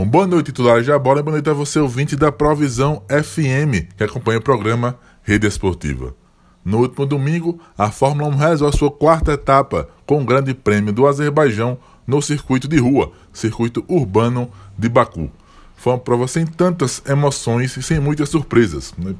Um boa noite, titulares da bola, e boa noite a você, ouvinte da Provisão FM, que acompanha o programa Rede Esportiva. No último domingo, a Fórmula 1 realizou a sua quarta etapa com o Grande Prêmio do Azerbaijão no circuito de rua, circuito urbano de Baku. Foi uma prova sem tantas emoções e sem muitas surpresas. Né?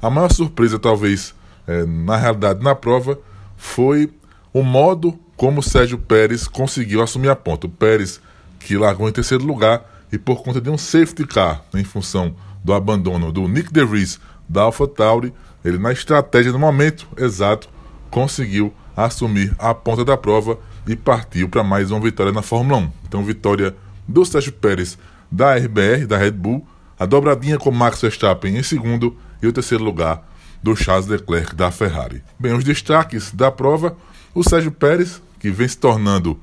A maior surpresa, talvez, é, na realidade, na prova, foi o modo como Sérgio Pérez conseguiu assumir a ponta. O Pérez, que largou em terceiro lugar, e por conta de um safety car, em função do abandono do Nick DeVries da AlphaTauri, ele na estratégia no momento exato conseguiu assumir a ponta da prova e partiu para mais uma vitória na Fórmula 1. Então, vitória do Sérgio Pérez da RBR, da Red Bull, a dobradinha com Max Verstappen em segundo e o terceiro lugar do Charles Leclerc da Ferrari. Bem, os destaques da prova, o Sérgio Pérez, que vem se tornando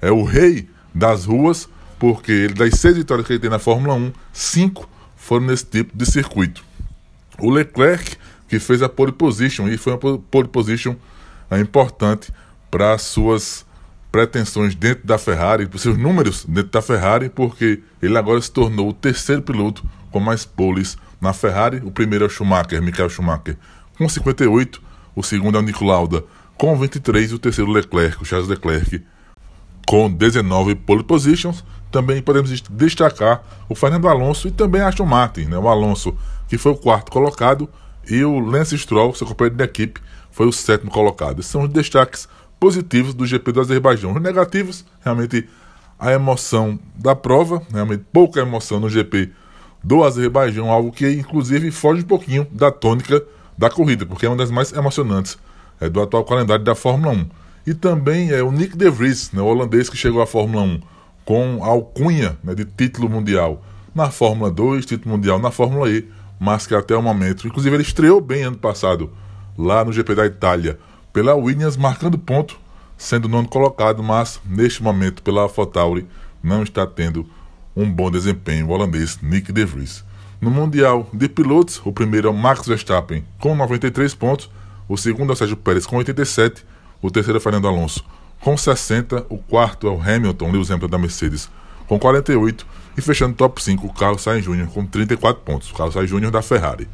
é o rei das ruas, porque das seis vitórias que ele tem na Fórmula 1, cinco foram nesse tipo de circuito. O Leclerc, que fez a pole position, e foi uma pole position é, importante para suas pretensões dentro da Ferrari, para seus números dentro da Ferrari, porque ele agora se tornou o terceiro piloto com mais poles na Ferrari. O primeiro é o Schumacher, Michael Schumacher, com 58. O segundo é o Nico Lauda, com 23. E o terceiro, Leclerc, o Charles Leclerc, com 19 pole positions. Também podemos destacar o Fernando Alonso e também Aston Martin, né? o Alonso, que foi o quarto colocado, e o Lance Stroll, seu companheiro de equipe, foi o sétimo colocado. São os destaques positivos do GP do Azerbaijão. Os negativos, realmente a emoção da prova, realmente pouca emoção no GP do Azerbaijão, algo que inclusive foge um pouquinho da tônica da corrida, porque é uma das mais emocionantes é, do atual calendário da Fórmula 1. E também é o Nick De Vries, né, o holandês que chegou à Fórmula 1 com alcunha né, de título mundial na Fórmula 2, título mundial na Fórmula E, mas que até o momento, inclusive ele estreou bem ano passado lá no GP da Itália pela Williams, marcando ponto, sendo nono colocado, mas neste momento pela AlphaTauri não está tendo um bom desempenho, o holandês Nick De Vries. No Mundial de Pilotos, o primeiro é o Max Verstappen com 93 pontos, o segundo é o Sérgio Pérez com 87, o terceiro é Fernando Alonso com 60, o quarto é o Hamilton, Lewis Hamilton da Mercedes, com 48, e fechando top 5 o Carlos Sainz Jr. com 34 pontos, o Carlos Sainz Jr. da Ferrari.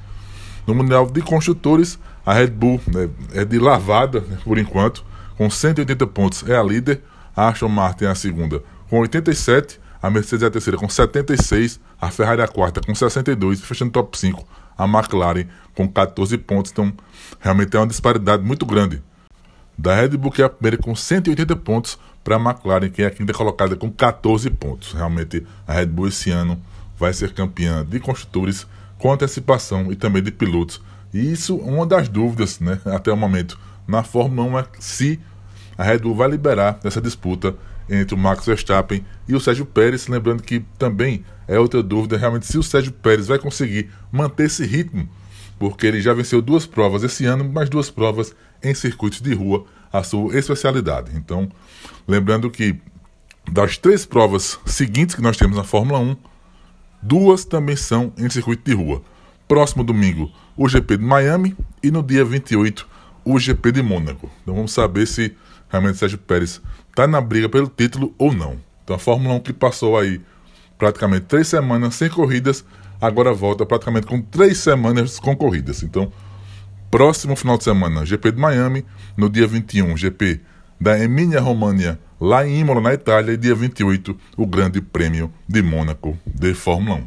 No Mundial de Construtores, a Red Bull né, é de lavada, né, por enquanto, com 180 pontos é a líder, a Aston Martin é a segunda com 87, a Mercedes é a terceira com 76, a Ferrari é a quarta com 62 e fechando top 5 a McLaren com 14 pontos. Então, realmente é uma disparidade muito grande. Da Red Bull, que é a primeira com 180 pontos, para a McLaren, que é a quinta colocada com 14 pontos. Realmente, a Red Bull esse ano vai ser campeã de construtores com antecipação e também de pilotos. E isso, uma das dúvidas, né, até o momento, na Fórmula 1 é se a Red Bull vai liberar essa disputa entre o Max Verstappen e o Sérgio Pérez, lembrando que também é outra dúvida realmente se o Sérgio Pérez vai conseguir manter esse ritmo, porque ele já venceu duas provas esse ano, mais duas provas em circuitos de rua, a sua especialidade. Então, lembrando que das três provas seguintes que nós temos na Fórmula 1, duas também são em circuito de rua. Próximo domingo, o GP de Miami e no dia 28, o GP de Mônaco. Então vamos saber se realmente Sérgio Pérez está na briga pelo título ou não. Então a Fórmula 1 que passou aí praticamente três semanas sem corridas, agora volta praticamente com três semanas com corridas. Então, próximo final de semana, GP de Miami, no dia 21, GP da Emília România, lá em Imola, na Itália, e dia 28, o Grande Prêmio de Mônaco de Fórmula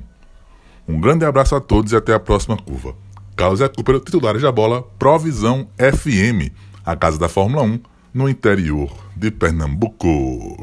1. Um grande abraço a todos e até a próxima curva. Carlos é Cooper, titular da bola, Provisão FM, a casa da Fórmula 1 no interior de Pernambuco.